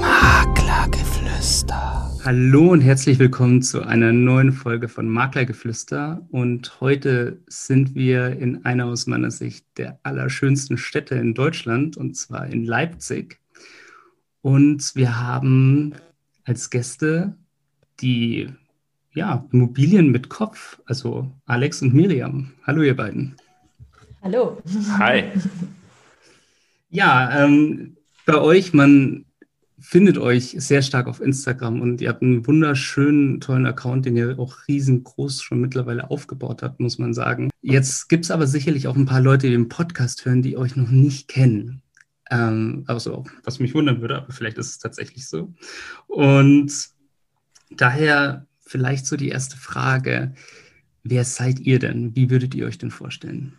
Maklergeflüster. Hallo und herzlich willkommen zu einer neuen Folge von Maklergeflüster. Und heute sind wir in einer aus meiner Sicht der allerschönsten Städte in Deutschland, und zwar in Leipzig. Und wir haben als Gäste die ja, Immobilien mit Kopf, also Alex und Miriam. Hallo, ihr beiden. Hallo. Hi. Ja, ähm, bei euch, man findet euch sehr stark auf Instagram und ihr habt einen wunderschönen, tollen Account, den ihr auch riesengroß schon mittlerweile aufgebaut habt, muss man sagen. Jetzt gibt es aber sicherlich auch ein paar Leute, die den Podcast hören, die euch noch nicht kennen. Ähm, also, was mich wundern würde, aber vielleicht ist es tatsächlich so. Und daher vielleicht so die erste Frage. Wer seid ihr denn? Wie würdet ihr euch denn vorstellen?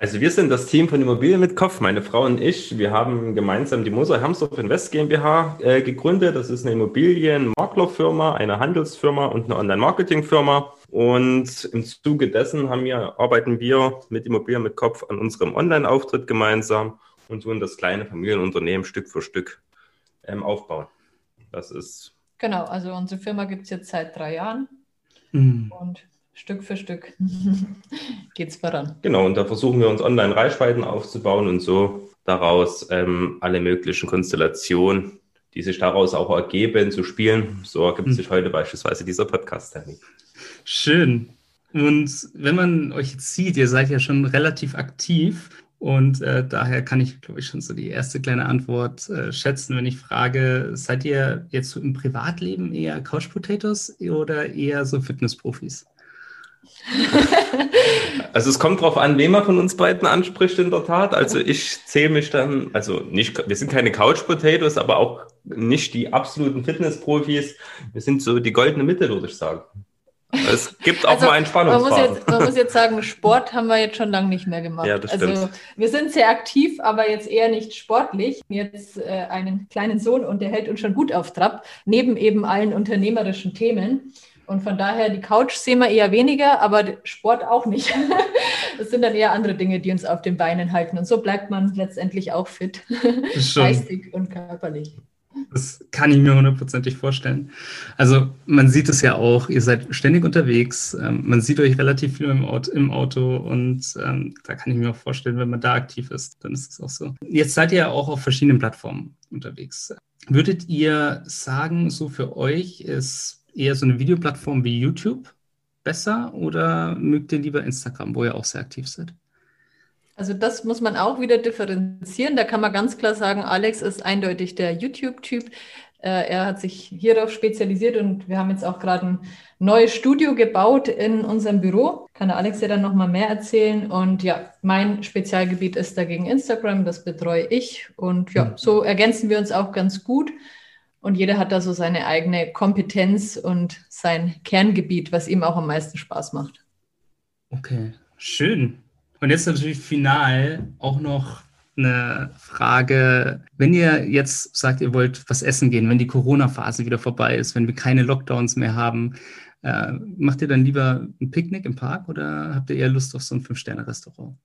Also wir sind das Team von Immobilien mit Kopf, meine Frau und ich. Wir haben gemeinsam die Moser Hermsdorf Invest GmbH äh, gegründet. Das ist eine Immobilienmaklerfirma, eine Handelsfirma und eine Online-Marketing-Firma. Und im Zuge dessen haben wir, arbeiten wir mit Immobilien mit Kopf an unserem Online-Auftritt gemeinsam und tun das kleine Familienunternehmen Stück für Stück ähm, aufbauen. Das ist Genau, also unsere Firma gibt es jetzt seit drei Jahren mhm. und Stück für Stück geht es voran. Genau, und da versuchen wir uns online Reichweiten aufzubauen und so daraus ähm, alle möglichen Konstellationen, die sich daraus auch ergeben, zu spielen. So ergibt mhm. sich heute beispielsweise dieser Podcast-Termin. Schön. Und wenn man euch jetzt sieht, ihr seid ja schon relativ aktiv und äh, daher kann ich, glaube ich, schon so die erste kleine Antwort äh, schätzen, wenn ich frage, seid ihr jetzt so im Privatleben eher Couch Potatoes oder eher so Fitnessprofis? Also es kommt darauf an, wen man von uns beiden anspricht in der Tat. Also ich zähle mich dann, also nicht, wir sind keine Couch Potatoes, aber auch nicht die absoluten Fitnessprofis. Wir sind so die goldene Mitte, würde ich sagen. Es gibt auch also, mal Entspannungsphasen. Man muss, jetzt, man muss jetzt sagen, Sport haben wir jetzt schon lange nicht mehr gemacht. Ja, das stimmt. Also wir sind sehr aktiv, aber jetzt eher nicht sportlich. Jetzt äh, einen kleinen Sohn und der hält uns schon gut auf Trab, neben eben allen unternehmerischen Themen. Und von daher, die Couch sehen wir eher weniger, aber Sport auch nicht. Das sind dann eher andere Dinge, die uns auf den Beinen halten. Und so bleibt man letztendlich auch fit, geistig und körperlich. Das kann ich mir hundertprozentig vorstellen. Also man sieht es ja auch, ihr seid ständig unterwegs, ähm, man sieht euch relativ viel im Auto, und ähm, da kann ich mir auch vorstellen, wenn man da aktiv ist, dann ist es auch so. Jetzt seid ihr ja auch auf verschiedenen Plattformen unterwegs. Würdet ihr sagen, so für euch ist eher so eine Videoplattform wie YouTube besser oder mögt ihr lieber Instagram, wo ihr auch sehr aktiv seid? Also das muss man auch wieder differenzieren. Da kann man ganz klar sagen, Alex ist eindeutig der YouTube-Typ. Äh, er hat sich hierauf spezialisiert und wir haben jetzt auch gerade ein neues Studio gebaut in unserem Büro. Kann der Alex ja dann nochmal mehr erzählen. Und ja, mein Spezialgebiet ist dagegen Instagram, das betreue ich. Und ja, mhm. so ergänzen wir uns auch ganz gut. Und jeder hat da so seine eigene Kompetenz und sein Kerngebiet, was ihm auch am meisten Spaß macht. Okay, schön. Und jetzt natürlich final auch noch eine Frage. Wenn ihr jetzt sagt, ihr wollt was essen gehen, wenn die Corona-Phase wieder vorbei ist, wenn wir keine Lockdowns mehr haben, äh, macht ihr dann lieber ein Picknick im Park oder habt ihr eher Lust auf so ein Fünf-Sterne-Restaurant?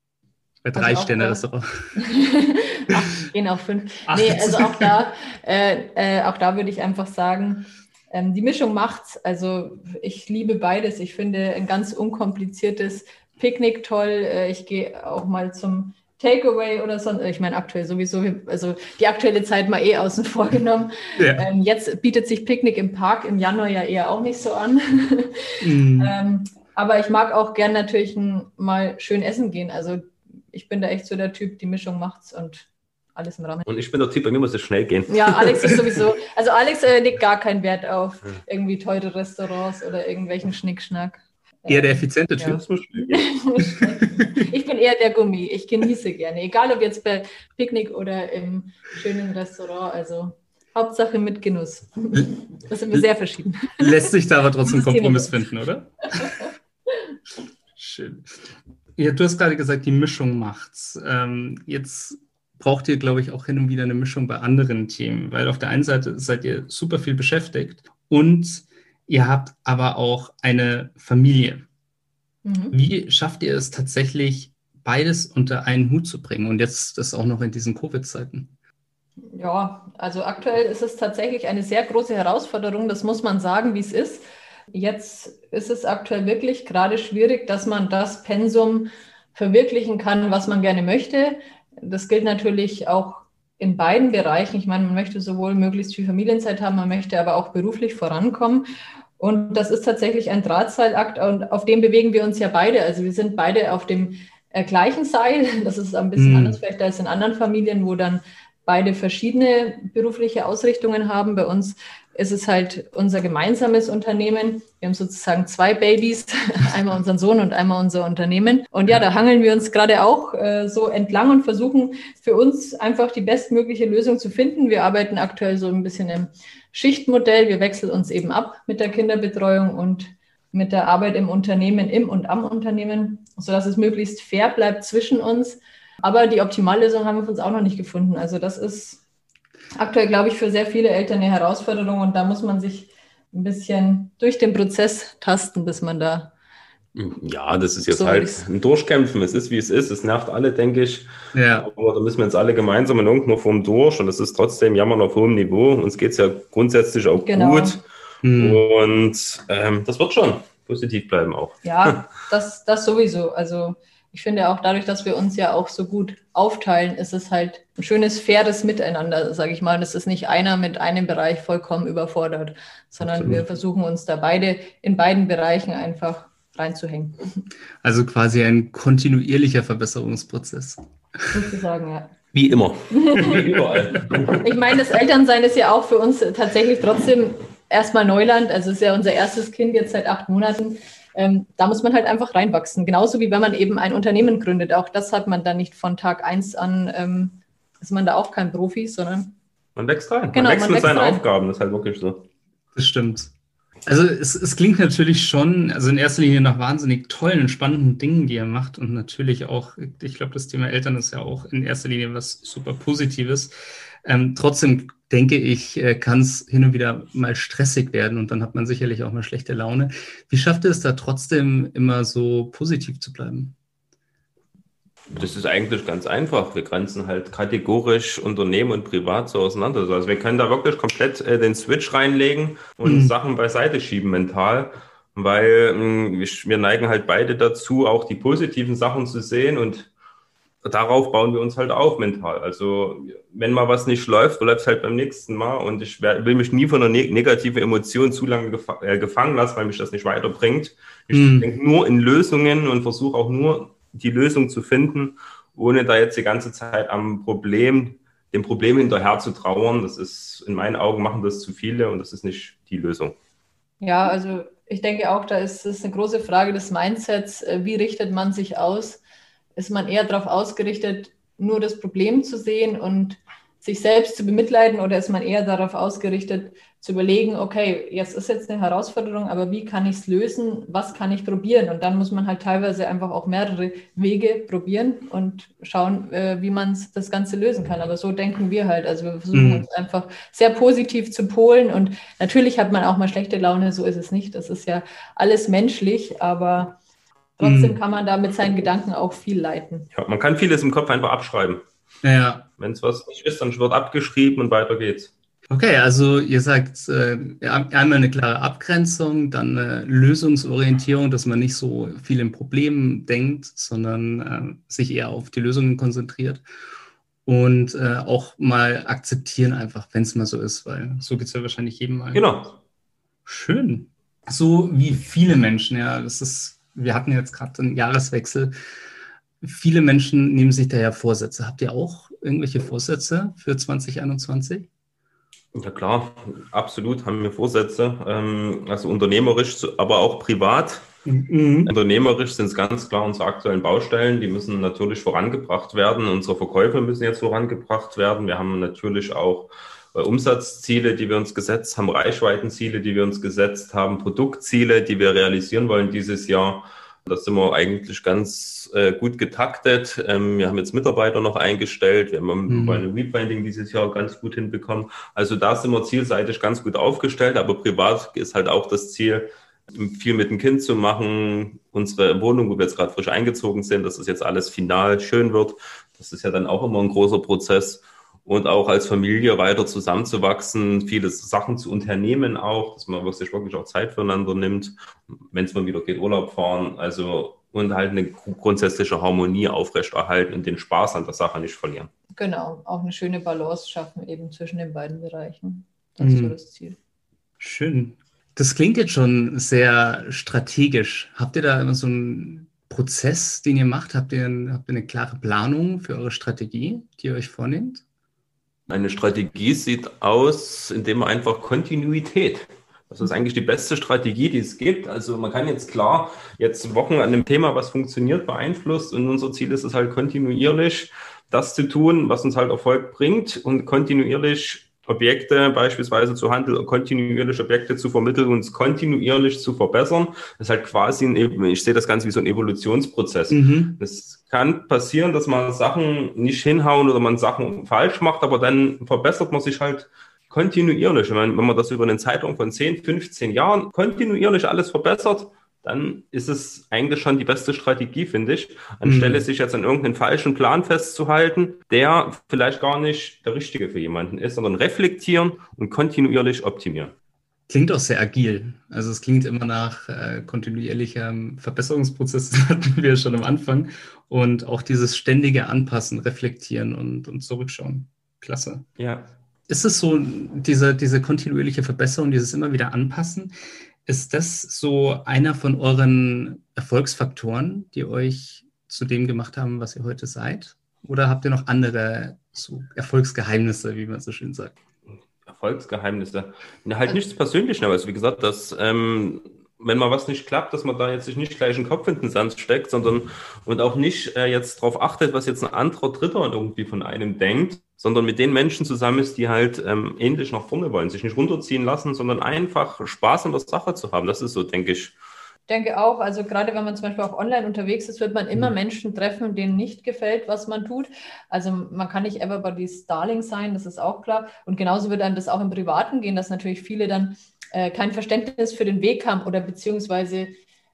Bei also drei Sterne Restaurant. gehen auf fünf. Ach, nee, also auch da, äh, äh, auch da würde ich einfach sagen, ähm, die Mischung macht's. Also ich liebe beides. Ich finde ein ganz unkompliziertes Picknick toll. Äh, ich gehe auch mal zum Takeaway oder so. Ich meine, aktuell sowieso, also die aktuelle Zeit mal eh außen vor genommen. Ja. Ähm, jetzt bietet sich Picknick im Park im Januar ja eher auch nicht so an. Mhm. ähm, aber ich mag auch gern natürlich mal schön essen gehen. Also ich bin da echt so der Typ, die Mischung macht's und alles im Rahmen. Und ich bin der Typ, bei mir muss es schnell gehen. Ja, Alex ist sowieso, also Alex äh, legt gar keinen Wert auf irgendwie teure Restaurants oder irgendwelchen Schnickschnack. Eher der effiziente Typ. Ja. ich bin eher der Gummi. Ich genieße gerne. Egal ob jetzt bei Picknick oder im schönen Restaurant. Also Hauptsache mit Genuss. Das sind wir sehr verschieden. Lässt sich da aber trotzdem Kompromiss finden, oder? Schön. Ja, du hast gerade gesagt, die Mischung macht's. Ähm, jetzt braucht ihr, glaube ich, auch hin und wieder eine Mischung bei anderen Themen, weil auf der einen Seite seid ihr super viel beschäftigt und Ihr habt aber auch eine Familie. Mhm. Wie schafft ihr es tatsächlich, beides unter einen Hut zu bringen und jetzt das auch noch in diesen Covid-Zeiten? Ja, also aktuell ist es tatsächlich eine sehr große Herausforderung, das muss man sagen, wie es ist. Jetzt ist es aktuell wirklich gerade schwierig, dass man das Pensum verwirklichen kann, was man gerne möchte. Das gilt natürlich auch in beiden Bereichen. Ich meine, man möchte sowohl möglichst viel Familienzeit haben, man möchte aber auch beruflich vorankommen. Und das ist tatsächlich ein Drahtseilakt und auf dem bewegen wir uns ja beide. Also wir sind beide auf dem äh, gleichen Seil. Das ist ein bisschen mm. anders vielleicht als in anderen Familien, wo dann beide verschiedene berufliche Ausrichtungen haben. Bei uns ist es halt unser gemeinsames Unternehmen. Wir haben sozusagen zwei Babys, einmal unseren Sohn und einmal unser Unternehmen. Und ja, da hangeln wir uns gerade auch äh, so entlang und versuchen für uns einfach die bestmögliche Lösung zu finden. Wir arbeiten aktuell so ein bisschen im Schichtmodell. Wir wechseln uns eben ab mit der Kinderbetreuung und mit der Arbeit im Unternehmen, im und am Unternehmen, sodass es möglichst fair bleibt zwischen uns. Aber die Optimallösung haben wir für uns auch noch nicht gefunden. Also das ist aktuell, glaube ich, für sehr viele Eltern eine Herausforderung und da muss man sich ein bisschen durch den Prozess tasten, bis man da. Ja, das ist jetzt so halt ein Durchkämpfen. Es ist, wie es ist. Es nervt alle, denke ich. Ja. Aber da müssen wir jetzt alle gemeinsam in irgendeiner Form durch und es ist trotzdem Jammern auf hohem Niveau. Uns geht es ja grundsätzlich auch genau. gut. Hm. Und ähm, das wird schon positiv bleiben auch. Ja, das, das sowieso. Also ich finde auch dadurch, dass wir uns ja auch so gut aufteilen, ist es halt ein schönes, faires Miteinander, sage ich mal. Es ist nicht einer mit einem Bereich vollkommen überfordert, sondern Absolut. wir versuchen uns da beide in beiden Bereichen einfach reinzuhängen. Also quasi ein kontinuierlicher Verbesserungsprozess. Sozusagen, ja. Wie immer. Wie überall. Ich meine, das Elternsein ist ja auch für uns tatsächlich trotzdem erstmal Neuland. Also es ist ja unser erstes Kind jetzt seit acht Monaten ähm, da muss man halt einfach reinwachsen. Genauso wie wenn man eben ein Unternehmen gründet. Auch das hat man dann nicht von Tag eins an, ähm, ist man da auch kein Profi, sondern. Man wächst rein. Genau, man wächst man mit seinen rein. Aufgaben, das ist halt wirklich so. Das stimmt. Also es, es, klingt natürlich schon, also in erster Linie nach wahnsinnig tollen, spannenden Dingen, die er macht und natürlich auch, ich glaube, das Thema Eltern ist ja auch in erster Linie was super Positives. Ähm, trotzdem denke ich, äh, kann es hin und wieder mal stressig werden und dann hat man sicherlich auch mal schlechte Laune. Wie schafft es da trotzdem immer so positiv zu bleiben? Das ist eigentlich ganz einfach. Wir grenzen halt kategorisch Unternehmen und Privat so auseinander. Also wir können da wirklich komplett äh, den Switch reinlegen und mhm. Sachen beiseite schieben mental, weil mh, hm, wir neigen halt beide dazu, auch die positiven Sachen zu sehen und darauf bauen wir uns halt auf mental. Also wenn mal was nicht läuft, läuft es halt beim nächsten Mal und ich will mich nie von einer negativen Emotion zu lange gef äh, gefangen lassen, weil mich das nicht weiterbringt. Ich hm. denke nur in Lösungen und versuche auch nur die Lösung zu finden, ohne da jetzt die ganze Zeit am Problem, dem Problem hinterher zu trauern. Das ist in meinen Augen machen das zu viele und das ist nicht die Lösung. Ja, also ich denke auch, da ist es eine große Frage des Mindsets. Äh, wie richtet man sich aus? Ist man eher darauf ausgerichtet, nur das Problem zu sehen und sich selbst zu bemitleiden oder ist man eher darauf ausgerichtet, zu überlegen, okay, jetzt ist jetzt eine Herausforderung, aber wie kann ich es lösen? Was kann ich probieren? Und dann muss man halt teilweise einfach auch mehrere Wege probieren und schauen, äh, wie man das Ganze lösen kann. Aber so denken wir halt. Also wir versuchen mhm. uns einfach sehr positiv zu polen und natürlich hat man auch mal schlechte Laune, so ist es nicht. Das ist ja alles menschlich, aber Trotzdem hm. kann man da mit seinen Gedanken auch viel leiten. Ja, man kann vieles im Kopf einfach abschreiben. Ja. Wenn es was nicht ist, dann wird abgeschrieben und weiter geht's. Okay, also ihr sagt äh, einmal eine klare Abgrenzung, dann eine Lösungsorientierung, dass man nicht so viel im Problem denkt, sondern äh, sich eher auf die Lösungen konzentriert und äh, auch mal akzeptieren einfach, wenn es mal so ist, weil so geht es ja wahrscheinlich jedem mal. Genau. Schön. So wie viele Menschen, ja, das ist wir hatten jetzt gerade einen Jahreswechsel. Viele Menschen nehmen sich daher Vorsätze. Habt ihr auch irgendwelche Vorsätze für 2021? Ja klar, absolut haben wir Vorsätze. Ähm, also unternehmerisch, aber auch privat. Mhm. Unternehmerisch sind es ganz klar unsere aktuellen Baustellen. Die müssen natürlich vorangebracht werden. Unsere Verkäufe müssen jetzt vorangebracht werden. Wir haben natürlich auch Umsatzziele, die wir uns gesetzt haben, Reichweitenziele, die wir uns gesetzt haben, Produktziele, die wir realisieren wollen dieses Jahr. Da sind wir eigentlich ganz äh, gut getaktet. Ähm, wir haben jetzt Mitarbeiter noch eingestellt. Wir haben mhm. bei einem Rebranding dieses Jahr ganz gut hinbekommen. Also da sind wir zielseitig ganz gut aufgestellt. Aber privat ist halt auch das Ziel, viel mit dem Kind zu machen. Unsere Wohnung, wo wir jetzt gerade frisch eingezogen sind, dass das jetzt alles final schön wird. Das ist ja dann auch immer ein großer Prozess. Und auch als Familie weiter zusammenzuwachsen, viele Sachen zu unternehmen auch, dass man sich wirklich auch Zeit füreinander nimmt, wenn es mal wieder geht, Urlaub fahren, also und halt eine grundsätzliche Harmonie aufrechterhalten und den Spaß an der Sache nicht verlieren. Genau, auch eine schöne Balance schaffen eben zwischen den beiden Bereichen. Das ist so mhm. das Ziel. Schön. Das klingt jetzt schon sehr strategisch. Habt ihr da immer so einen Prozess, den ihr macht? Habt ihr, habt ihr eine klare Planung für eure Strategie, die ihr euch vornehmt? Eine Strategie sieht aus, indem man einfach Kontinuität. Das ist eigentlich die beste Strategie, die es gibt. Also man kann jetzt klar jetzt Wochen an dem Thema, was funktioniert, beeinflusst. Und unser Ziel ist es halt kontinuierlich das zu tun, was uns halt Erfolg bringt. Und kontinuierlich Objekte beispielsweise zu handeln, kontinuierlich Objekte zu vermitteln und es kontinuierlich zu verbessern. Das ist halt quasi ein, ich sehe das Ganze wie so ein Evolutionsprozess. Mhm. Es kann passieren, dass man Sachen nicht hinhauen oder man Sachen falsch macht, aber dann verbessert man sich halt kontinuierlich. Wenn man das über einen Zeitraum von 10, 15 Jahren kontinuierlich alles verbessert, dann ist es eigentlich schon die beste Strategie, finde ich, anstelle mhm. sich jetzt an irgendeinen falschen Plan festzuhalten, der vielleicht gar nicht der richtige für jemanden ist, sondern reflektieren und kontinuierlich optimieren. Klingt auch sehr agil. Also es klingt immer nach äh, kontinuierlichem Verbesserungsprozess, das hatten wir schon am Anfang. Und auch dieses ständige Anpassen, Reflektieren und, und Zurückschauen. Klasse. Ja. Ist es so, diese, diese kontinuierliche Verbesserung, dieses immer wieder Anpassen, ist das so einer von euren Erfolgsfaktoren, die euch zu dem gemacht haben, was ihr heute seid? Oder habt ihr noch andere so Erfolgsgeheimnisse, wie man so schön sagt? Erfolgsgeheimnisse. Halt nichts Persönliches, aber also wie gesagt, dass ähm, wenn mal was nicht klappt, dass man da jetzt sich nicht gleich einen Kopf in den Sand steckt, sondern und auch nicht äh, jetzt darauf achtet, was jetzt ein anderer Dritter irgendwie von einem denkt, sondern mit den Menschen zusammen ist, die halt ähm, ähnlich nach vorne wollen, sich nicht runterziehen lassen, sondern einfach Spaß an der Sache zu haben. Das ist so, denke ich. Ich denke auch, also gerade wenn man zum Beispiel auch online unterwegs ist, wird man immer mhm. Menschen treffen, denen nicht gefällt, was man tut. Also man kann nicht everybody's Darling sein, das ist auch klar. Und genauso wird einem das auch im Privaten gehen, dass natürlich viele dann äh, kein Verständnis für den Weg haben oder beziehungsweise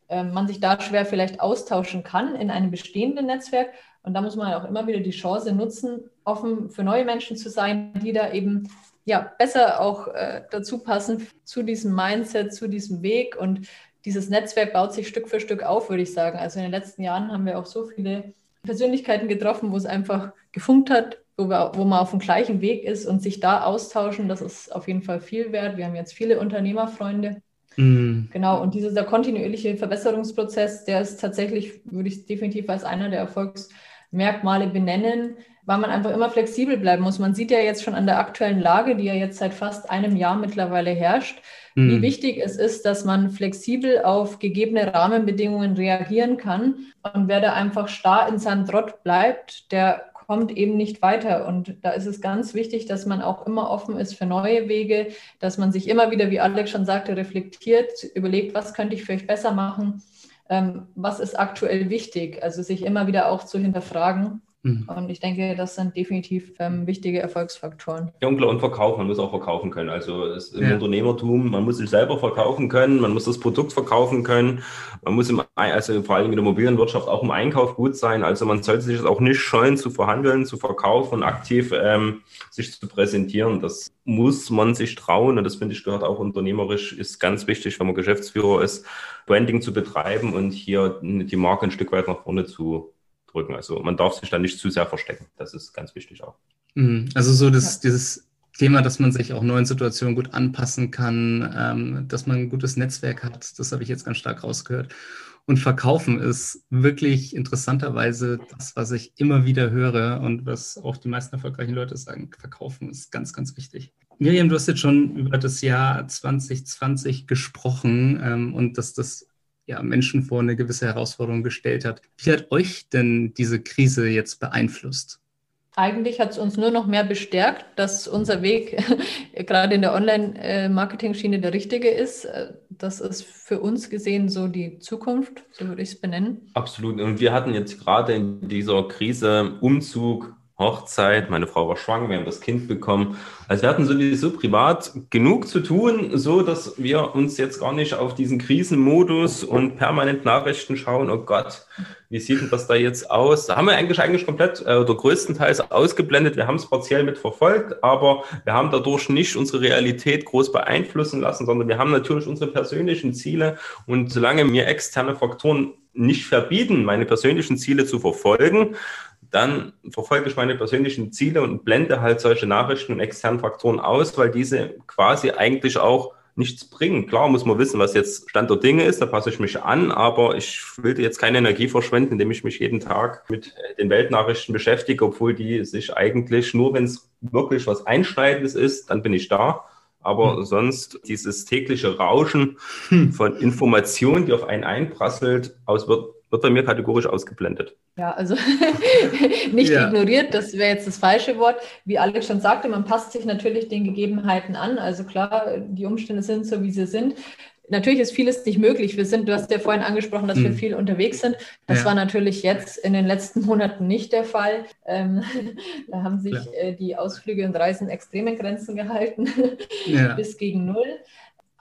äh, man sich da schwer vielleicht austauschen kann in einem bestehenden Netzwerk. Und da muss man auch immer wieder die Chance nutzen, offen für neue Menschen zu sein, die da eben ja besser auch äh, dazu passen zu diesem Mindset, zu diesem Weg. Und dieses Netzwerk baut sich Stück für Stück auf, würde ich sagen. Also in den letzten Jahren haben wir auch so viele Persönlichkeiten getroffen, wo es einfach gefunkt hat, wo, wir, wo man auf dem gleichen Weg ist und sich da austauschen, das ist auf jeden Fall viel wert. Wir haben jetzt viele Unternehmerfreunde. Mm. Genau, und dieser kontinuierliche Verbesserungsprozess, der ist tatsächlich, würde ich definitiv als einer der Erfolgsmerkmale benennen, weil man einfach immer flexibel bleiben muss. Man sieht ja jetzt schon an der aktuellen Lage, die ja jetzt seit fast einem Jahr mittlerweile herrscht, mm. wie wichtig es ist, dass man flexibel auf gegebene Rahmenbedingungen reagieren kann. Und wer da einfach starr in seinem Trott bleibt, der kommt eben nicht weiter. Und da ist es ganz wichtig, dass man auch immer offen ist für neue Wege, dass man sich immer wieder, wie Alex schon sagte, reflektiert, überlegt, was könnte ich vielleicht besser machen, ähm, was ist aktuell wichtig. Also sich immer wieder auch zu hinterfragen Mhm. Und ich denke, das sind definitiv ähm, wichtige Erfolgsfaktoren. Ja, und klar, und verkaufen, man muss auch verkaufen können. Also es, im ja. Unternehmertum, man muss sich selber verkaufen können, man muss das Produkt verkaufen können, man muss im, also vor allem in der mobilen Wirtschaft auch im Einkauf gut sein. Also man sollte sich auch nicht scheuen zu verhandeln, zu verkaufen und aktiv ähm, sich zu präsentieren. Das muss man sich trauen und das finde ich gehört auch unternehmerisch, ist ganz wichtig, wenn man Geschäftsführer ist, Branding zu betreiben und hier die Marke ein Stück weit nach vorne zu drücken. Also man darf sich da nicht zu sehr verstecken. Das ist ganz wichtig auch. Mhm. Also so das, ja. dieses Thema, dass man sich auch neuen Situationen gut anpassen kann, ähm, dass man ein gutes Netzwerk hat, das habe ich jetzt ganz stark rausgehört. Und Verkaufen ist wirklich interessanterweise das, was ich immer wieder höre und was auch die meisten erfolgreichen Leute sagen. Verkaufen ist ganz, ganz wichtig. Miriam, du hast jetzt schon über das Jahr 2020 gesprochen ähm, und dass das ja, Menschen vor eine gewisse Herausforderung gestellt hat. Wie hat euch denn diese Krise jetzt beeinflusst? Eigentlich hat es uns nur noch mehr bestärkt, dass unser Weg gerade in der Online-Marketing-Schiene der richtige ist. Das ist für uns gesehen so die Zukunft, so würde ich es benennen. Absolut. Und wir hatten jetzt gerade in dieser Krise Umzug, Hochzeit, meine Frau war schwanger, wir haben das Kind bekommen. Also wir hatten sowieso privat genug zu tun, so dass wir uns jetzt gar nicht auf diesen Krisenmodus und permanent Nachrichten schauen, oh Gott, wie sieht denn das da jetzt aus? Da haben wir eigentlich eigentlich komplett äh, oder größtenteils ausgeblendet. Wir haben es partiell mit verfolgt, aber wir haben dadurch nicht unsere Realität groß beeinflussen lassen, sondern wir haben natürlich unsere persönlichen Ziele und solange mir externe Faktoren nicht verbieten, meine persönlichen Ziele zu verfolgen, dann verfolge ich meine persönlichen Ziele und blende halt solche Nachrichten und externen Faktoren aus, weil diese quasi eigentlich auch nichts bringen. Klar muss man wissen, was jetzt Stand der Dinge ist, da passe ich mich an, aber ich will jetzt keine Energie verschwenden, indem ich mich jeden Tag mit den Weltnachrichten beschäftige, obwohl die sich eigentlich nur, wenn es wirklich was Einschneidendes ist, dann bin ich da. Aber hm. sonst dieses tägliche Rauschen hm. von Informationen, die auf einen einprasselt, aus wird wird bei mir kategorisch ausgeblendet. Ja, also nicht ja. ignoriert, das wäre jetzt das falsche Wort. Wie Alex schon sagte, man passt sich natürlich den Gegebenheiten an. Also klar, die Umstände sind so, wie sie sind. Natürlich ist vieles nicht möglich. Wir sind, du hast ja vorhin angesprochen, dass mhm. wir viel unterwegs sind. Das ja. war natürlich jetzt in den letzten Monaten nicht der Fall. Ähm, da haben sich äh, die Ausflüge und Reisen extremen Grenzen gehalten, ja. bis gegen null.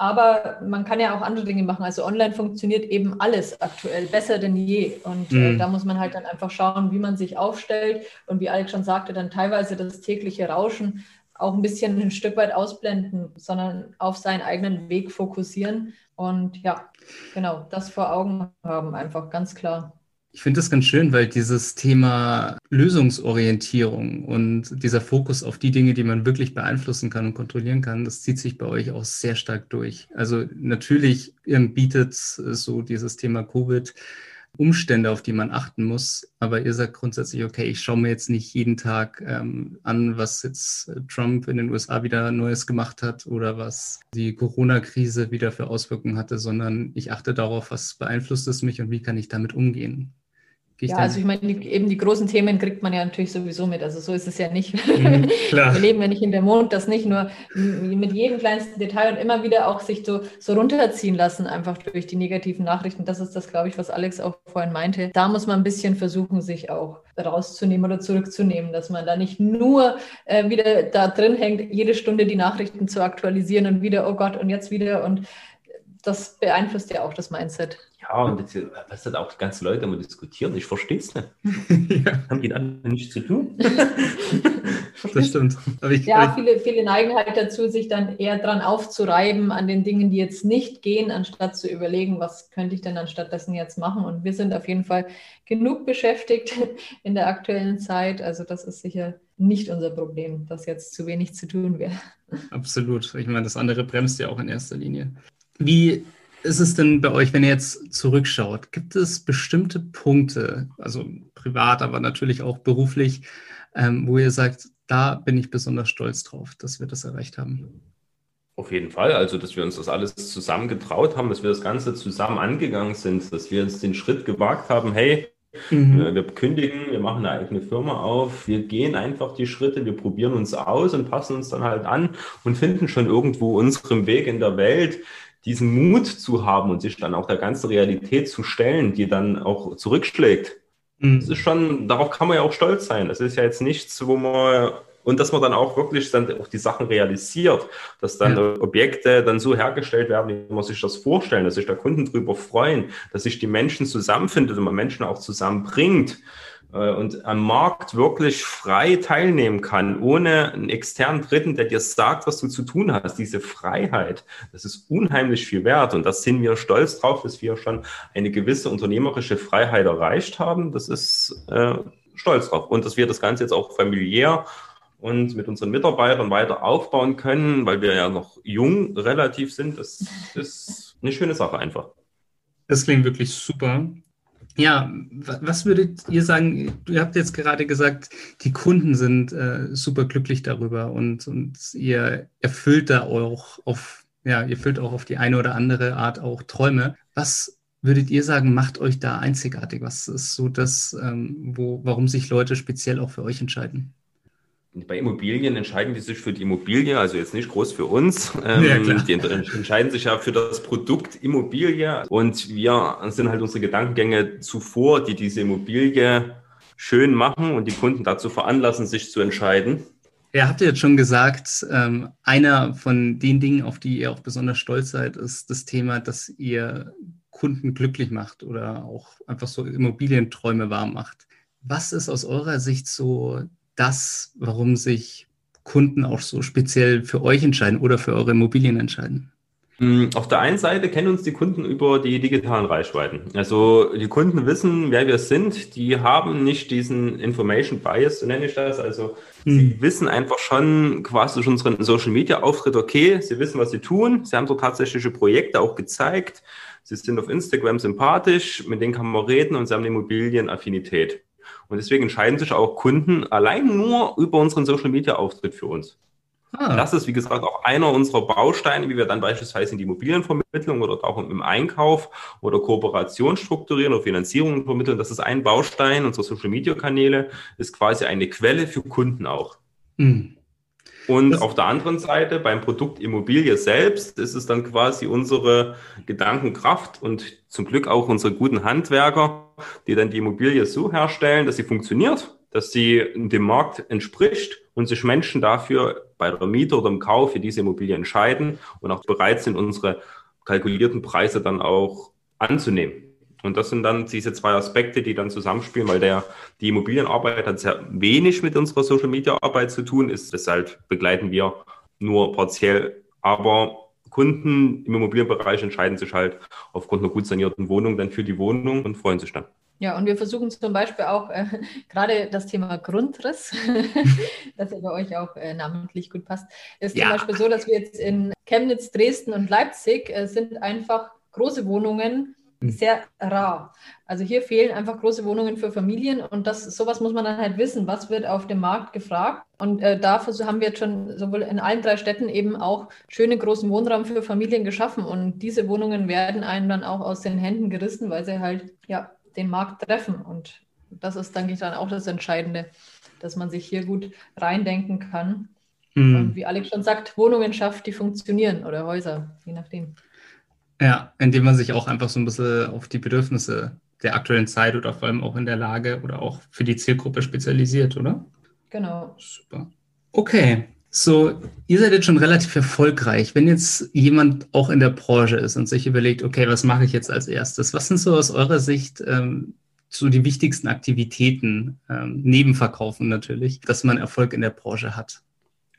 Aber man kann ja auch andere Dinge machen. Also online funktioniert eben alles aktuell besser denn je. Und äh, mhm. äh, da muss man halt dann einfach schauen, wie man sich aufstellt und wie Alex schon sagte, dann teilweise das tägliche Rauschen auch ein bisschen ein Stück weit ausblenden, sondern auf seinen eigenen Weg fokussieren. Und ja, genau, das vor Augen haben, einfach ganz klar. Ich finde das ganz schön, weil dieses Thema Lösungsorientierung und dieser Fokus auf die Dinge, die man wirklich beeinflussen kann und kontrollieren kann, das zieht sich bei euch auch sehr stark durch. Also natürlich bietet so dieses Thema Covid Umstände, auf die man achten muss. Aber ihr sagt grundsätzlich, okay, ich schaue mir jetzt nicht jeden Tag ähm, an, was jetzt Trump in den USA wieder Neues gemacht hat oder was die Corona-Krise wieder für Auswirkungen hatte, sondern ich achte darauf, was beeinflusst es mich und wie kann ich damit umgehen ja, also ich meine, eben die großen Themen kriegt man ja natürlich sowieso mit. Also so ist es ja nicht. Mhm, Wir leben ja nicht in der Mond, das nicht nur mit jedem kleinsten Detail und immer wieder auch sich so, so runterziehen lassen, einfach durch die negativen Nachrichten. Das ist das, glaube ich, was Alex auch vorhin meinte. Da muss man ein bisschen versuchen, sich auch rauszunehmen oder zurückzunehmen, dass man da nicht nur äh, wieder da drin hängt, jede Stunde die Nachrichten zu aktualisieren und wieder, oh Gott, und jetzt wieder. Und das beeinflusst ja auch das Mindset. Ja, und jetzt, was hat auch die ganzen Leute immer diskutieren? Ich verstehe es nicht. ja. Haben die dann nichts zu tun? das stimmt. Ich, ja, viele, viele neigen halt dazu, sich dann eher dran aufzureiben an den Dingen, die jetzt nicht gehen, anstatt zu überlegen, was könnte ich denn anstattdessen jetzt machen. Und wir sind auf jeden Fall genug beschäftigt in der aktuellen Zeit. Also das ist sicher nicht unser Problem, dass jetzt zu wenig zu tun wäre. Absolut. Ich meine, das andere bremst ja auch in erster Linie. Wie ist es denn bei euch, wenn ihr jetzt zurückschaut? Gibt es bestimmte Punkte, also privat, aber natürlich auch beruflich, ähm, wo ihr sagt, da bin ich besonders stolz drauf, dass wir das erreicht haben? Auf jeden Fall, also dass wir uns das alles zusammen getraut haben, dass wir das Ganze zusammen angegangen sind, dass wir uns den Schritt gewagt haben, hey, mhm. Äh, wir kündigen, wir machen eine eigene Firma auf, wir gehen einfach die Schritte, wir probieren uns aus und passen uns dann halt an und finden schon irgendwo unseren Weg in der Welt, diesen Mut zu haben und sich dann auch der ganzen Realität zu stellen, die dann auch zurückschlägt. Mhm. Das ist schon, darauf kann man ja auch stolz sein. Das ist ja jetzt nichts, wo man und dass man dann auch wirklich dann auch die Sachen realisiert, dass dann ja. Objekte dann so hergestellt werden, wie man sich das vorstellt, dass sich der Kunden drüber freuen, dass sich die Menschen zusammenfindet und man Menschen auch zusammenbringt. Äh, und am Markt wirklich frei teilnehmen kann, ohne einen externen Dritten, der dir sagt, was du zu tun hast. Diese Freiheit, das ist unheimlich viel wert. Und das sind wir stolz drauf, dass wir schon eine gewisse unternehmerische Freiheit erreicht haben. Das ist äh, stolz drauf. Und dass wir das Ganze jetzt auch familiär und mit unseren Mitarbeitern weiter aufbauen können, weil wir ja noch jung relativ sind, das ist eine schöne Sache einfach. Das klingt wirklich super. Ja, was würdet ihr sagen? Ihr habt jetzt gerade gesagt, die Kunden sind äh, super glücklich darüber und, und ihr erfüllt da auch auf, ja, ihr erfüllt auch auf die eine oder andere Art auch Träume. Was würdet ihr sagen, macht euch da einzigartig? Was ist so das, ähm, wo, warum sich Leute speziell auch für euch entscheiden? Bei Immobilien entscheiden die sich für die Immobilie, also jetzt nicht groß für uns. Ähm, ja, die entscheiden sich ja für das Produkt Immobilie und wir sind halt unsere Gedankengänge zuvor, die diese Immobilie schön machen und die Kunden dazu veranlassen, sich zu entscheiden. Ja, habt ihr jetzt schon gesagt, ähm, einer von den Dingen, auf die ihr auch besonders stolz seid, ist das Thema, dass ihr Kunden glücklich macht oder auch einfach so Immobilienträume wahr macht. Was ist aus eurer Sicht so das, warum sich Kunden auch so speziell für euch entscheiden oder für eure Immobilien entscheiden? Hm, auf der einen Seite kennen uns die Kunden über die digitalen Reichweiten. Also die Kunden wissen, wer wir sind. Die haben nicht diesen Information Bias, so nenne ich das. Also hm. sie wissen einfach schon quasi durch unseren Social Media Auftritt, okay, sie wissen, was sie tun. Sie haben so tatsächliche Projekte auch gezeigt. Sie sind auf Instagram sympathisch, mit denen kann man reden und sie haben eine Immobilienaffinität. Und deswegen entscheiden sich auch Kunden allein nur über unseren Social Media Auftritt für uns. Ah. Das ist, wie gesagt, auch einer unserer Bausteine, wie wir dann beispielsweise in die Immobilienvermittlung oder auch im Einkauf oder Kooperation strukturieren oder Finanzierung vermitteln. Das ist ein Baustein unserer Social Media Kanäle, ist quasi eine Quelle für Kunden auch. Mhm. Und das auf der anderen Seite beim Produkt Immobilie selbst ist es dann quasi unsere Gedankenkraft und zum Glück auch unsere guten Handwerker, die dann die Immobilie so herstellen, dass sie funktioniert, dass sie dem Markt entspricht und sich Menschen dafür bei der Miete oder im Kauf für diese Immobilie entscheiden und auch bereit sind, unsere kalkulierten Preise dann auch anzunehmen. Und das sind dann diese zwei Aspekte, die dann zusammenspielen, weil der, die Immobilienarbeit hat sehr wenig mit unserer Social Media Arbeit zu tun, ist deshalb begleiten wir nur partiell. Aber Kunden im Immobilienbereich entscheiden sich halt aufgrund einer gut sanierten Wohnung dann für die Wohnung und freuen sich dann. Ja, und wir versuchen zum Beispiel auch äh, gerade das Thema Grundriss, das ja bei euch auch äh, namentlich gut passt, ist ja. zum Beispiel so, dass wir jetzt in Chemnitz, Dresden und Leipzig äh, sind einfach große Wohnungen. Sehr rar. Also hier fehlen einfach große Wohnungen für Familien und das sowas muss man dann halt wissen, was wird auf dem Markt gefragt. Und äh, dafür haben wir jetzt schon sowohl in allen drei Städten eben auch schöne großen Wohnraum für Familien geschaffen und diese Wohnungen werden einem dann auch aus den Händen gerissen, weil sie halt ja den Markt treffen. Und das ist, denke ich, dann auch das Entscheidende, dass man sich hier gut reindenken kann. Mhm. Und wie Alex schon sagt, Wohnungen schafft, die funktionieren oder Häuser, je nachdem. Ja, indem man sich auch einfach so ein bisschen auf die Bedürfnisse der aktuellen Zeit oder vor allem auch in der Lage oder auch für die Zielgruppe spezialisiert, oder? Genau. Super. Okay, so, ihr seid jetzt schon relativ erfolgreich. Wenn jetzt jemand auch in der Branche ist und sich überlegt, okay, was mache ich jetzt als erstes? Was sind so aus eurer Sicht ähm, so die wichtigsten Aktivitäten, ähm, neben Verkaufen natürlich, dass man Erfolg in der Branche hat?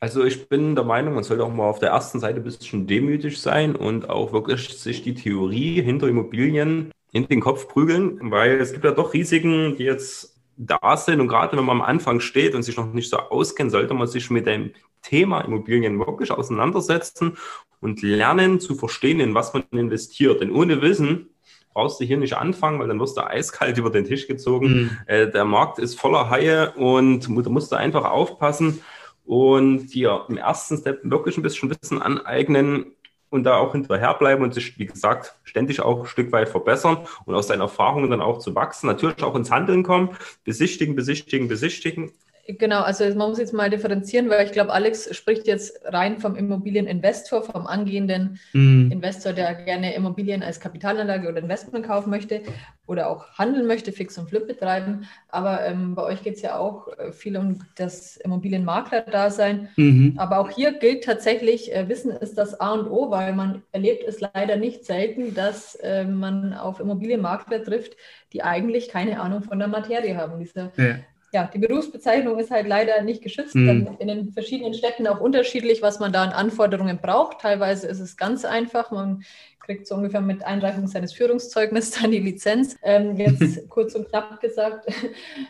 Also ich bin der Meinung, man sollte auch mal auf der ersten Seite ein bisschen demütig sein und auch wirklich sich die Theorie hinter Immobilien in den Kopf prügeln, weil es gibt ja doch Risiken, die jetzt da sind. Und gerade wenn man am Anfang steht und sich noch nicht so auskennt, sollte man sich mit dem Thema Immobilien wirklich auseinandersetzen und lernen zu verstehen, in was man investiert. Denn ohne Wissen brauchst du hier nicht anfangen, weil dann wirst du eiskalt über den Tisch gezogen. Mhm. Äh, der Markt ist voller Haie und da musst du einfach aufpassen und dir im ersten Step wirklich ein bisschen Wissen aneignen, und da auch hinterherbleiben und sich, wie gesagt, ständig auch ein Stück weit verbessern und aus seinen Erfahrungen dann auch zu wachsen. Natürlich auch ins Handeln kommen, besichtigen, besichtigen, besichtigen. Genau, also man muss jetzt mal differenzieren, weil ich glaube, Alex spricht jetzt rein vom Immobilieninvestor, vom angehenden mm. Investor, der gerne Immobilien als Kapitalanlage oder Investment kaufen möchte oder auch handeln möchte, Fix und Flip betreiben. Aber ähm, bei euch geht es ja auch äh, viel um das Immobilienmakler-Dasein. Mhm. Aber auch hier gilt tatsächlich, äh, Wissen ist das A und O, weil man erlebt es leider nicht selten, dass äh, man auf Immobilienmakler trifft, die eigentlich keine Ahnung von der Materie haben. Diese ja ja, die Berufsbezeichnung ist halt leider nicht geschützt. Mhm. In den verschiedenen Städten auch unterschiedlich, was man da an Anforderungen braucht. Teilweise ist es ganz einfach. Man kriegt so ungefähr mit Einreichung seines Führungszeugnisses dann die Lizenz. Ähm, jetzt kurz und knapp gesagt,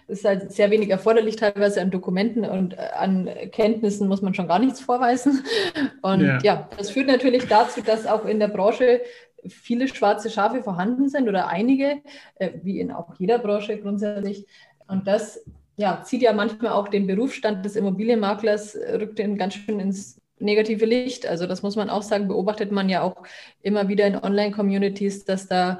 ist halt sehr wenig erforderlich teilweise an Dokumenten und äh, an Kenntnissen muss man schon gar nichts vorweisen. Und ja, ja das führt natürlich dazu, dass auch in der Branche viele schwarze Schafe vorhanden sind oder einige, äh, wie in auch jeder Branche grundsätzlich. Und das ja, zieht ja manchmal auch den Berufsstand des Immobilienmaklers, äh, rückt den ganz schön ins negative Licht. Also das muss man auch sagen, beobachtet man ja auch immer wieder in Online-Communities, dass da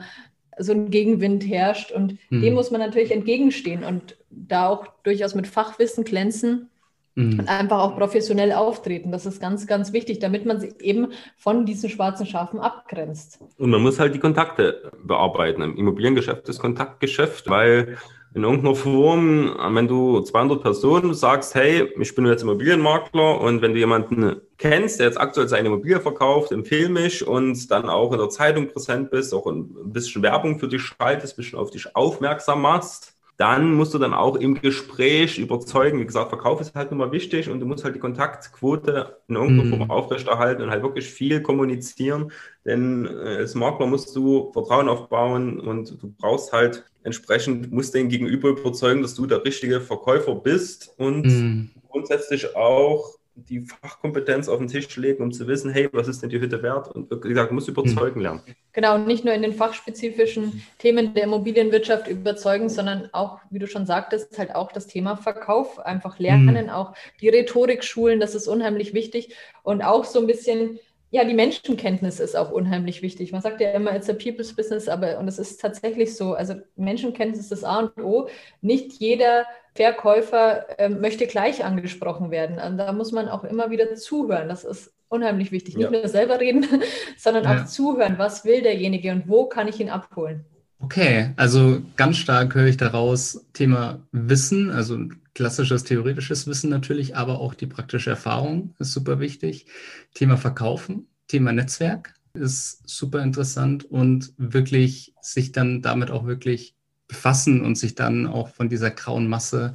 so ein Gegenwind herrscht und mhm. dem muss man natürlich entgegenstehen und da auch durchaus mit Fachwissen glänzen mhm. und einfach auch professionell auftreten. Das ist ganz, ganz wichtig, damit man sich eben von diesen schwarzen Schafen abgrenzt. Und man muss halt die Kontakte bearbeiten. Im Immobiliengeschäft ist Kontaktgeschäft, weil in irgendeiner Form, wenn du 200 Personen sagst, hey, ich bin jetzt Immobilienmakler und wenn du jemanden kennst, der jetzt aktuell seine Immobilie verkauft, empfehle mich und dann auch in der Zeitung präsent bist, auch ein bisschen Werbung für dich schaltest, ein bisschen auf dich aufmerksam machst, dann musst du dann auch im Gespräch überzeugen. Wie gesagt, Verkauf ist halt nun mal wichtig und du musst halt die Kontaktquote in irgendeiner Form mhm. aufrechterhalten und halt wirklich viel kommunizieren. Denn äh, als Makler musst du Vertrauen aufbauen und du brauchst halt entsprechend, musst den Gegenüber überzeugen, dass du der richtige Verkäufer bist und mhm. grundsätzlich auch die Fachkompetenz auf den Tisch legen, um zu wissen, hey, was ist denn die Hütte wert? Und wie gesagt, muss überzeugen lernen. Genau, nicht nur in den fachspezifischen Themen der Immobilienwirtschaft überzeugen, sondern auch, wie du schon sagtest, halt auch das Thema Verkauf einfach lernen, mhm. auch die Rhetorik schulen, das ist unheimlich wichtig und auch so ein bisschen ja, die Menschenkenntnis ist auch unheimlich wichtig. Man sagt ja immer, it's a people's business, aber und es ist tatsächlich so. Also Menschenkenntnis ist das A und O. Nicht jeder Verkäufer äh, möchte gleich angesprochen werden. Und da muss man auch immer wieder zuhören. Das ist unheimlich wichtig. Nicht ja. nur selber reden, sondern ja. auch zuhören. Was will derjenige und wo kann ich ihn abholen? Okay, also ganz stark höre ich daraus Thema Wissen, also klassisches theoretisches Wissen natürlich, aber auch die praktische Erfahrung ist super wichtig. Thema Verkaufen, Thema Netzwerk ist super interessant und wirklich sich dann damit auch wirklich befassen und sich dann auch von dieser grauen Masse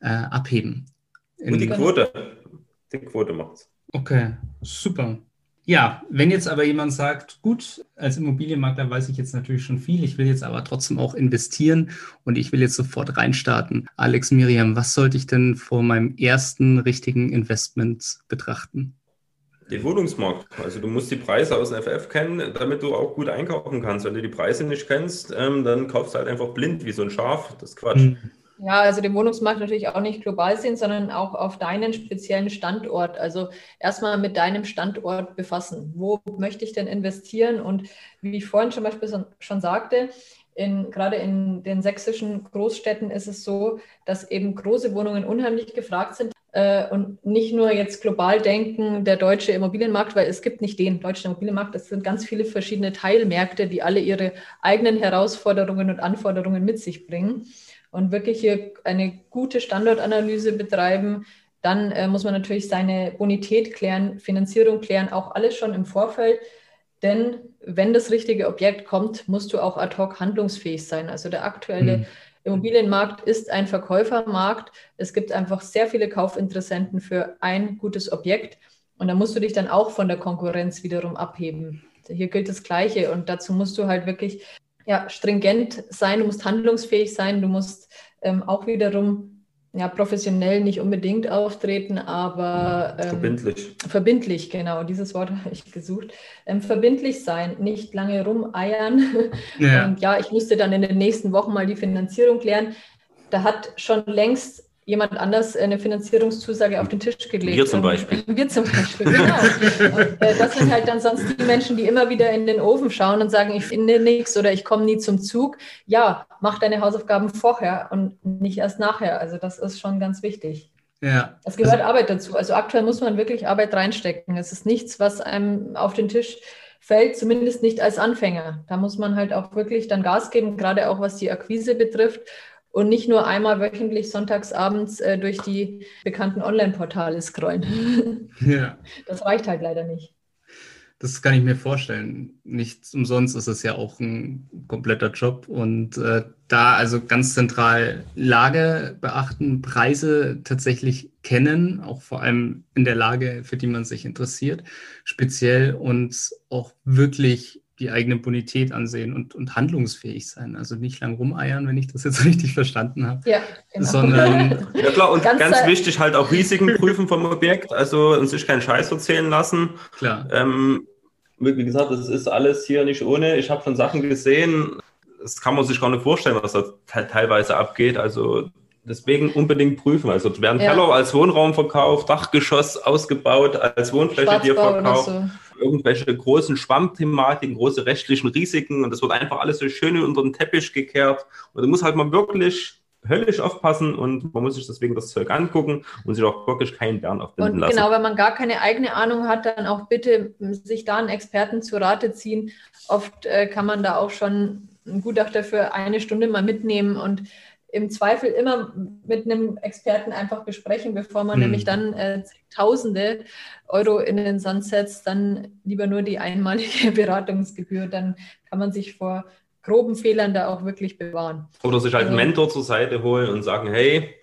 äh, abheben. In und die Quote, die Quote macht's. Okay, super. Ja, wenn jetzt aber jemand sagt, gut, als Immobilienmakler weiß ich jetzt natürlich schon viel, ich will jetzt aber trotzdem auch investieren und ich will jetzt sofort reinstarten. Alex, Miriam, was sollte ich denn vor meinem ersten richtigen Investment betrachten? Den Wohnungsmarkt. Also du musst die Preise aus dem FF kennen, damit du auch gut einkaufen kannst. Wenn du die Preise nicht kennst, ähm, dann kaufst du halt einfach blind wie so ein Schaf. Das ist Quatsch. Mhm. Ja, also den Wohnungsmarkt natürlich auch nicht global sehen, sondern auch auf deinen speziellen Standort. Also erstmal mit deinem Standort befassen. Wo möchte ich denn investieren? Und wie ich vorhin zum Beispiel schon sagte, in, gerade in den sächsischen Großstädten ist es so, dass eben große Wohnungen unheimlich gefragt sind äh, und nicht nur jetzt global denken, der deutsche Immobilienmarkt, weil es gibt nicht den deutschen Immobilienmarkt, es sind ganz viele verschiedene Teilmärkte, die alle ihre eigenen Herausforderungen und Anforderungen mit sich bringen und wirklich hier eine gute Standortanalyse betreiben. Dann äh, muss man natürlich seine Bonität klären, Finanzierung klären, auch alles schon im Vorfeld. Denn wenn das richtige Objekt kommt, musst du auch ad hoc handlungsfähig sein. Also der aktuelle mhm. Immobilienmarkt ist ein Verkäufermarkt. Es gibt einfach sehr viele Kaufinteressenten für ein gutes Objekt. Und da musst du dich dann auch von der Konkurrenz wiederum abheben. Hier gilt das Gleiche. Und dazu musst du halt wirklich ja, stringent sein, du musst handlungsfähig sein, du musst ähm, auch wiederum ja, professionell nicht unbedingt auftreten, aber ähm, verbindlich. Verbindlich, genau, dieses Wort habe ich gesucht. Ähm, verbindlich sein, nicht lange rumeiern. Ja. Und ja, ich musste dann in den nächsten Wochen mal die Finanzierung klären. Da hat schon längst jemand anders eine Finanzierungszusage auf den Tisch gelegt. Wir zum Beispiel. Wir zum Beispiel, genau. Und, äh, das sind halt dann sonst die Menschen, die immer wieder in den Ofen schauen und sagen, ich finde nichts oder ich komme nie zum Zug. Ja, mach deine Hausaufgaben vorher und nicht erst nachher. Also das ist schon ganz wichtig. Ja. Es gehört also, Arbeit dazu. Also aktuell muss man wirklich Arbeit reinstecken. Es ist nichts, was einem auf den Tisch fällt, zumindest nicht als Anfänger. Da muss man halt auch wirklich dann Gas geben, gerade auch was die Akquise betrifft und nicht nur einmal wöchentlich sonntagsabends äh, durch die bekannten Online-Portale scrollen. Ja. Das reicht halt leider nicht. Das kann ich mir vorstellen. Nicht umsonst ist es ja auch ein kompletter Job. Und äh, da also ganz zentral Lage beachten, Preise tatsächlich kennen, auch vor allem in der Lage, für die man sich interessiert, speziell und auch wirklich die eigene Bonität ansehen und, und handlungsfähig sein. Also nicht lang rumeiern, wenn ich das jetzt richtig verstanden habe. Ja, genau. Sondern ja klar, und ganz, ganz wichtig halt auch Risiken prüfen vom Objekt, also uns sich keinen Scheiß erzählen lassen. Klar. Ähm, wie gesagt, das ist alles hier nicht ohne. Ich habe schon Sachen gesehen, das kann man sich gar nicht vorstellen, was da teilweise abgeht. Also deswegen unbedingt prüfen. Also werden ja. Keller als Wohnraum verkauft, Dachgeschoss ausgebaut, als Wohnfläche dir verkauft. So irgendwelche großen Schwammthematiken, große rechtlichen Risiken und das wird einfach alles so schön unter den Teppich gekehrt. Und du musst halt mal wirklich höllisch aufpassen und man muss sich deswegen das Zeug angucken und sich auch wirklich keinen Bären aufbinden und lassen. Genau, wenn man gar keine eigene Ahnung hat, dann auch bitte sich da einen Experten zu Rate ziehen. Oft äh, kann man da auch schon einen Gutachter für eine Stunde mal mitnehmen und im Zweifel immer mit einem Experten einfach besprechen, bevor man mhm. nämlich dann äh, Tausende Euro in den Sand setzt, dann lieber nur die einmalige Beratungsgebühr. Dann kann man sich vor groben Fehlern da auch wirklich bewahren. Oder sich halt einen also Mentor zur Seite holen und sagen, hey,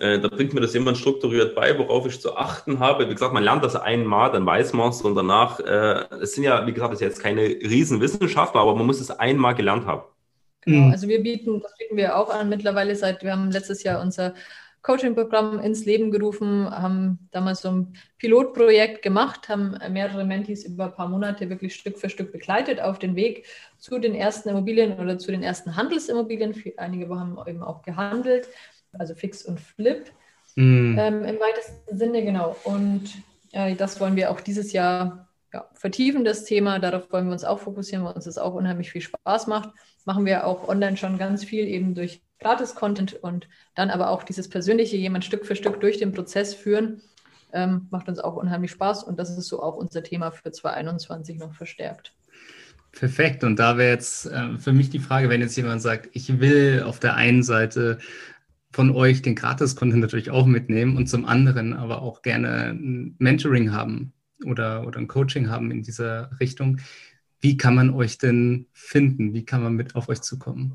äh, da bringt mir das jemand strukturiert bei, worauf ich zu achten habe. Wie gesagt, man lernt das einmal, dann weiß man es und danach, äh, es sind ja, wie gesagt, das ist jetzt keine Riesenwissenschaft, aber man muss es einmal gelernt haben. Genau, mhm. also wir bieten, das bieten wir auch an mittlerweile seit, wir haben letztes Jahr unser Coaching-Programm ins Leben gerufen, haben damals so ein Pilotprojekt gemacht, haben mehrere Mentees über ein paar Monate wirklich Stück für Stück begleitet auf den Weg zu den ersten Immobilien oder zu den ersten Handelsimmobilien. Einige haben eben auch gehandelt, also Fix und Flip mhm. ähm, im weitesten Sinne, genau. Und äh, das wollen wir auch dieses Jahr ja, vertiefen, das Thema. Darauf wollen wir uns auch fokussieren, weil uns das auch unheimlich viel Spaß macht. Machen wir auch online schon ganz viel eben durch Gratis-Content und dann aber auch dieses persönliche jemand Stück für Stück durch den Prozess führen, ähm, macht uns auch unheimlich Spaß und das ist so auch unser Thema für 2021 noch verstärkt. Perfekt. Und da wäre jetzt äh, für mich die Frage, wenn jetzt jemand sagt, ich will auf der einen Seite von euch den Gratis-Content natürlich auch mitnehmen und zum anderen aber auch gerne ein Mentoring haben oder, oder ein Coaching haben in dieser Richtung. Wie kann man euch denn finden? Wie kann man mit auf euch zukommen?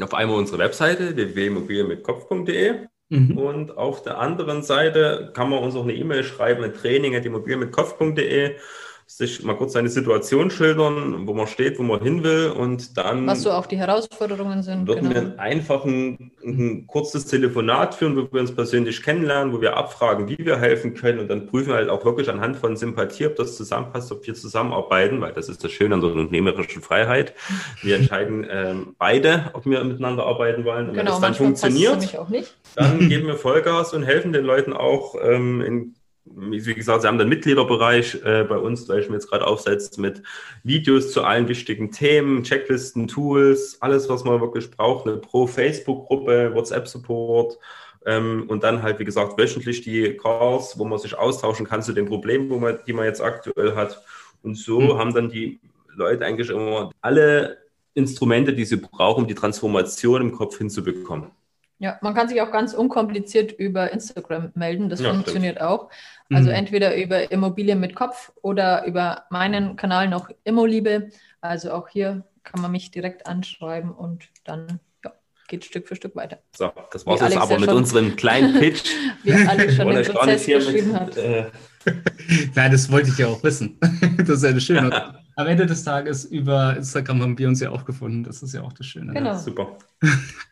Auf einmal unsere Webseite www.immobilienmitkopf.de mhm. und auf der anderen Seite kann man uns auch eine E-Mail schreiben, ein Training at immobilienmitkopf.de sich mal kurz seine Situation schildern, wo man steht, wo man hin will und dann. Was so auch die Herausforderungen sind. Würden genau. wir einfach ein, ein, kurzes Telefonat führen, wo wir uns persönlich kennenlernen, wo wir abfragen, wie wir helfen können und dann prüfen wir halt auch wirklich anhand von Sympathie, ob das zusammenpasst, ob wir zusammenarbeiten, weil das ist das Schöne an so einer unternehmerischen Freiheit. Wir entscheiden ähm, beide, ob wir miteinander arbeiten wollen. Und genau, wenn das dann funktioniert, dann geben wir Vollgas und helfen den Leuten auch ähm, in wie gesagt, sie haben den Mitgliederbereich äh, bei uns, da ich mir jetzt gerade aufsetzt, mit Videos zu allen wichtigen Themen, Checklisten, Tools, alles, was man wirklich braucht, eine Pro-Facebook-Gruppe, WhatsApp-Support ähm, und dann halt, wie gesagt, wöchentlich die Calls, wo man sich austauschen kann zu den Problemen, wo man, die man jetzt aktuell hat. Und so mhm. haben dann die Leute eigentlich immer alle Instrumente, die sie brauchen, um die Transformation im Kopf hinzubekommen. Ja, man kann sich auch ganz unkompliziert über Instagram melden. Das ja, funktioniert stimmt. auch. Also mhm. entweder über Immobilien mit Kopf oder über meinen Kanal noch Immoliebe. Also auch hier kann man mich direkt anschreiben und dann ja, geht Stück für Stück weiter. So, das war es jetzt aber ja mit unserem kleinen Pitch. Wie Alex schon den Prozess beschrieben hat. Äh... Nein, das wollte ich ja auch wissen. das ist ja eine schöne. am Ende des Tages über Instagram haben wir uns ja auch gefunden. Das ist ja auch das Schöne. Ne? Genau. Ne? Super.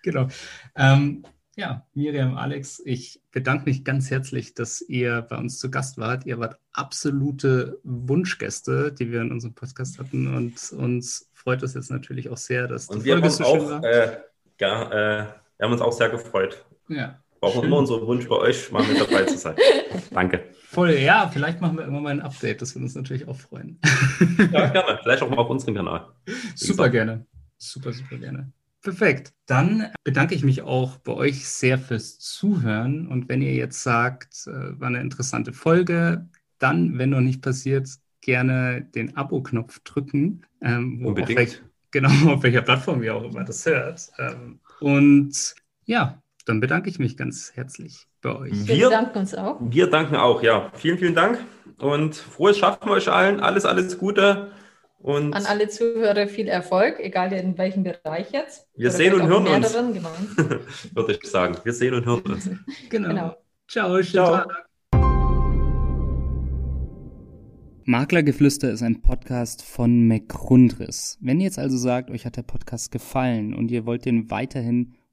genau. Ähm, ja, Miriam, Alex, ich bedanke mich ganz herzlich, dass ihr bei uns zu Gast wart. Ihr wart absolute Wunschgäste, die wir in unserem Podcast hatten. Und uns freut es jetzt natürlich auch sehr, dass und die Folge so schön auch, war. Äh, ja, äh, wir haben uns auch sehr gefreut. Ja. War auch immer unser Wunsch bei euch, mal mit dabei zu sein. Danke. Voll, ja, vielleicht machen wir immer mal ein Update, das würde uns natürlich auch freuen. ja, gerne. Vielleicht auch mal auf unserem Kanal. Super gerne. Super, super gerne. Perfekt. Dann bedanke ich mich auch bei euch sehr fürs Zuhören. Und wenn ihr jetzt sagt, äh, war eine interessante Folge, dann, wenn noch nicht passiert, gerne den Abo-Knopf drücken. Ähm, Unbedingt. Auf welch, genau, auf welcher Plattform ihr auch immer das hört. Ähm, und ja, dann bedanke ich mich ganz herzlich bei euch. Wir, wir danken uns auch. Wir danken auch, ja. Vielen, vielen Dank und frohes Schaffen euch allen. Alles, alles Gute. Und An alle Zuhörer viel Erfolg, egal in welchem Bereich jetzt. Wir sehen und hören uns. Genau. Würde ich sagen. Wir sehen und hören uns. genau. genau. Ciao, Ciao. Maklergeflüster ist ein Podcast von McGrundriss. Wenn ihr jetzt also sagt, euch hat der Podcast gefallen und ihr wollt den weiterhin